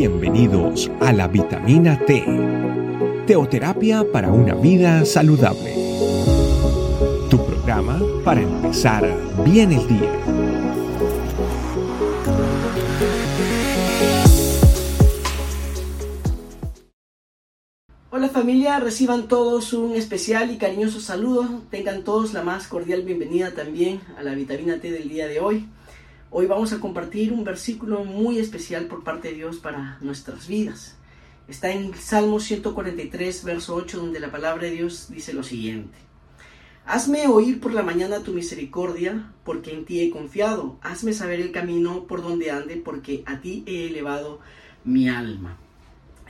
Bienvenidos a la vitamina T, teoterapia para una vida saludable. Tu programa para empezar bien el día. Hola familia, reciban todos un especial y cariñoso saludo. Tengan todos la más cordial bienvenida también a la vitamina T del día de hoy. Hoy vamos a compartir un versículo muy especial por parte de Dios para nuestras vidas. Está en Salmo 143, verso 8, donde la palabra de Dios dice lo siguiente. Hazme oír por la mañana tu misericordia, porque en ti he confiado. Hazme saber el camino por donde ande, porque a ti he elevado mi alma.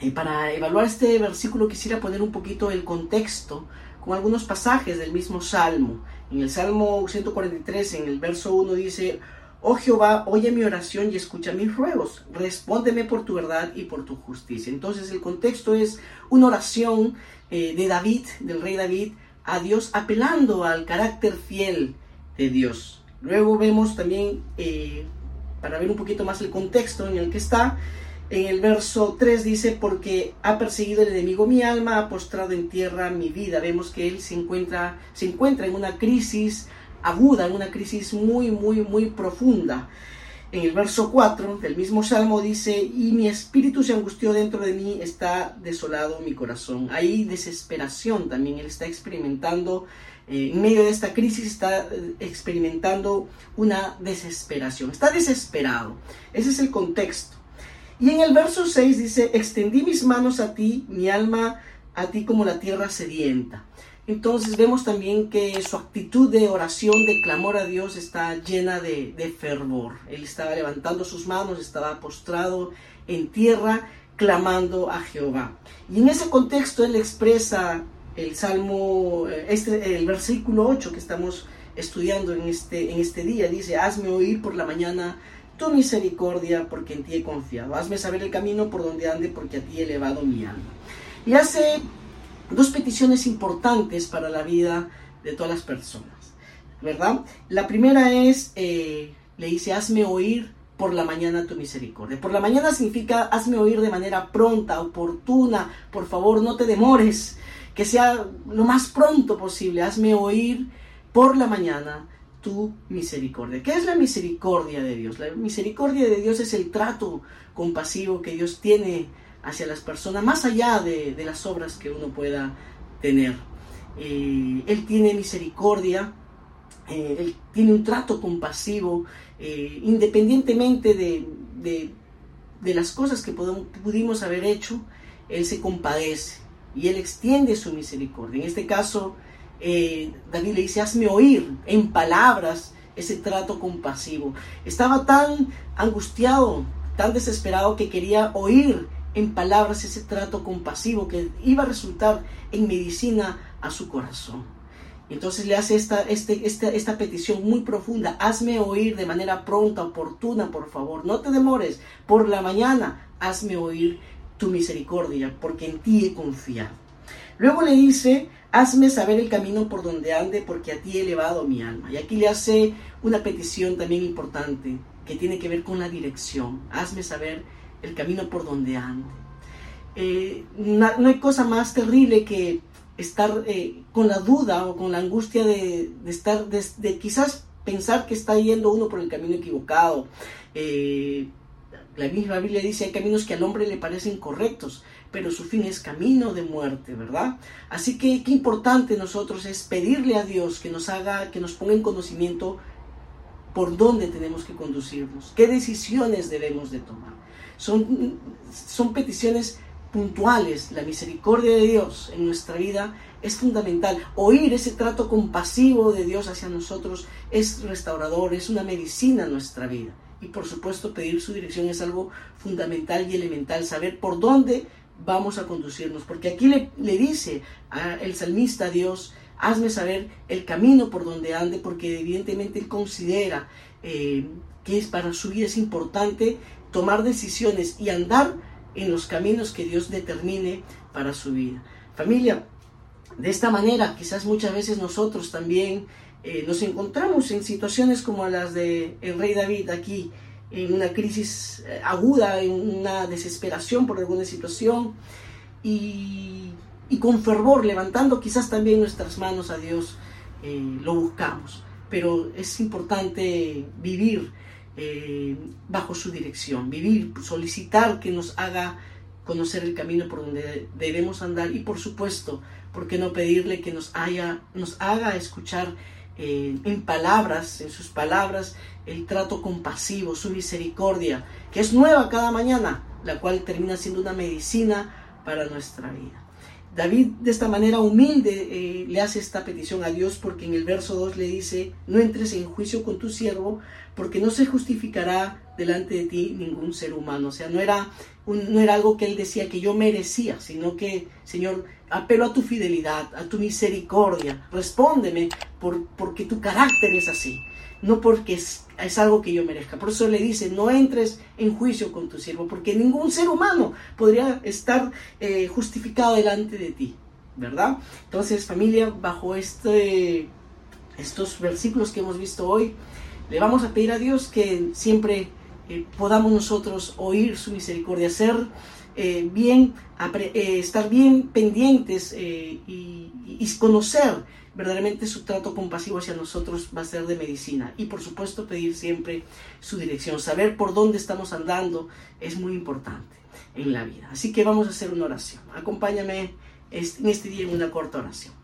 Y para evaluar este versículo quisiera poner un poquito el contexto con algunos pasajes del mismo Salmo. En el Salmo 143, en el verso 1 dice, Oh Jehová, oye mi oración y escucha mis ruegos. Respóndeme por tu verdad y por tu justicia. Entonces el contexto es una oración eh, de David, del rey David, a Dios apelando al carácter fiel de Dios. Luego vemos también, eh, para ver un poquito más el contexto en el que está, en el verso 3 dice, porque ha perseguido el enemigo mi alma, ha postrado en tierra mi vida. Vemos que él se encuentra, se encuentra en una crisis aguda, en una crisis muy, muy, muy profunda. En el verso 4 del mismo salmo dice, y mi espíritu se angustió dentro de mí, está desolado mi corazón. Hay desesperación también, él está experimentando, eh, en medio de esta crisis está eh, experimentando una desesperación, está desesperado. Ese es el contexto. Y en el verso 6 dice, extendí mis manos a ti, mi alma a ti como la tierra sedienta. Entonces vemos también que su actitud de oración, de clamor a Dios está llena de, fervor. Él estaba levantando sus manos, estaba postrado en tierra, clamando a Jehová. Y en ese contexto él expresa el Salmo, este, el versículo 8 que estamos estudiando en este, en este día. Dice, hazme oír por la mañana tu misericordia, porque en ti he confiado. Hazme saber el camino por donde ande, porque a ti he elevado mi alma. Y hace dos peticiones importantes para la vida de todas las personas, ¿verdad? La primera es, eh, le dice, hazme oír por la mañana tu misericordia. Por la mañana significa, hazme oír de manera pronta, oportuna, por favor, no te demores, que sea lo más pronto posible, hazme oír por la mañana tu misericordia. ¿Qué es la misericordia de Dios? La misericordia de Dios es el trato compasivo que Dios tiene hacia las personas, más allá de, las obras que uno pueda tener. Eh, él tiene misericordia, eh, Él tiene un trato compasivo, eh, independientemente de, las cosas que pudimos haber hecho, Él se compadece y Él extiende su misericordia. En este caso, David le dice, hazme oír en palabras ese trato compasivo. Estaba tan angustiado, tan desesperado que quería oír en palabras ese trato compasivo que iba a resultar en medicina a su corazón. Entonces le hace esta, este, esta, esta petición muy profunda. Hazme oír de manera pronta, oportuna, por favor. No te demores. Por la mañana, hazme oír tu misericordia, porque en ti he confiado. Luego le dice, hazme saber el camino por donde ande, porque a ti he elevado mi alma. Y aquí le hace una petición también importante, que tiene que ver con la dirección. Hazme saber el camino por donde ande. Eh, no, hay cosa más terrible que estar eh, con la duda o con la angustia de, estar, de, quizás pensar que está yendo uno por el camino equivocado. Eh, la misma Biblia dice, hay caminos que al hombre le parecen correctos, pero su fin es camino de muerte, ¿verdad? Así que qué importante nosotros es pedirle a Dios que nos haga, que nos ponga en conocimiento por dónde tenemos que conducirnos, qué decisiones debemos de tomar. Son, son peticiones puntuales. La misericordia de Dios en nuestra vida es fundamental. Oír ese trato compasivo de Dios hacia nosotros es restaurador, es una medicina en nuestra vida. Y por supuesto pedir su dirección es algo fundamental y elemental, saber por dónde vamos a conducirnos. Porque aquí le, le dice el salmista a Dios, hazme saber el camino por donde ande, porque evidentemente él considera eh, que es para su vida es importante tomar decisiones y andar en los caminos que Dios determine para su vida. Familia, de esta manera quizás muchas veces nosotros también eh, nos encontramos en situaciones como las de el rey David aquí, en una crisis eh, aguda, en una desesperación por alguna situación y, con fervor, levantando quizás también nuestras manos a Dios, eh, lo buscamos. Pero es importante vivir eh, bajo su dirección, vivir, solicitar que nos haga conocer el camino por donde debemos andar y por supuesto, ¿por qué no pedirle que nos, haya, nos haga escuchar en palabras, en sus palabras, el trato compasivo, su misericordia, que es nueva cada mañana, la cual termina siendo una medicina para nuestra vida. David de esta manera humilde eh, le hace esta petición a Dios porque en el verso 2 le dice, no entres en juicio con tu siervo porque no se justificará delante de ti ningún ser humano. O sea, no era, no era algo que él decía que yo merecía, sino que, Señor, apelo a tu fidelidad, a tu misericordia, respóndeme por, porque tu carácter es así, no porque es, algo que yo merezca. Por eso le dice, no entres en juicio con tu siervo, porque ningún ser humano podría estar eh, justificado delante de ti, ¿verdad? Entonces, familia, bajo este, estos versículos que hemos visto hoy, le vamos a pedir a Dios que siempre eh, podamos nosotros oír su misericordia, ser eh, bien, eh, estar bien pendientes eh, y, conocer verdaderamente su trato compasivo hacia nosotros va a ser de medicina. Y por supuesto pedir siempre su dirección. Saber por dónde estamos andando es muy importante en la vida. Así que vamos a hacer una oración. Acompáñame en este día en una corta oración.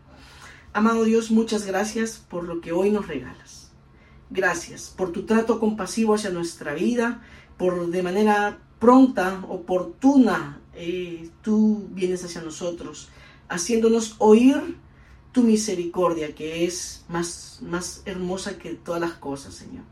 Amado Dios, muchas gracias por lo que hoy nos regalas. Gracias por tu trato compasivo hacia nuestra vida, por de manera pronta, oportuna, eh, tú vienes hacia nosotros, haciéndonos oír tu misericordia, que es más, más hermosa que todas las cosas, Señor.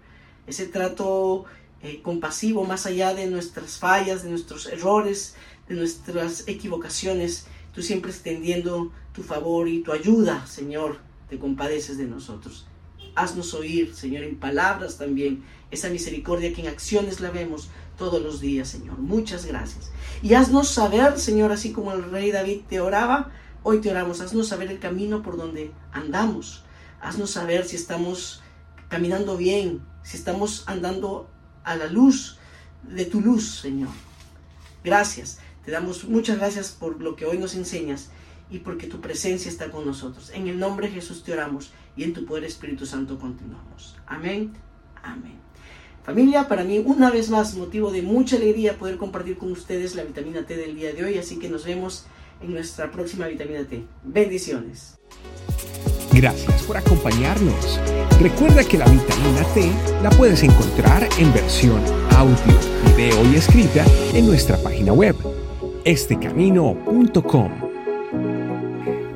Ese trato eh, compasivo, más allá de nuestras fallas, de nuestros errores, de nuestras equivocaciones, tú siempre extendiendo tu favor y tu ayuda, Señor, te compadeces de nosotros. Haznos oír, Señor, en palabras también, esa misericordia que en acciones la vemos todos los días, Señor. Muchas gracias. Y haznos saber, Señor, así como el rey David te oraba, hoy te oramos, haznos saber el camino por donde andamos. Haznos saber si estamos caminando bien, si estamos andando a la luz de tu luz, Señor. Gracias. Te damos muchas gracias por lo que hoy nos enseñas y porque tu presencia está con nosotros. En el nombre de Jesús te oramos y en tu poder Espíritu Santo continuamos. Amén. Amén. Familia, para mí una vez más motivo de mucha alegría poder compartir con ustedes la vitamina T del día de hoy, así que nos vemos en nuestra próxima vitamina T. Bendiciones. Gracias por acompañarnos. Recuerda que la vitamina T la puedes encontrar en versión audio, video y escrita en nuestra página web, estecamino.com.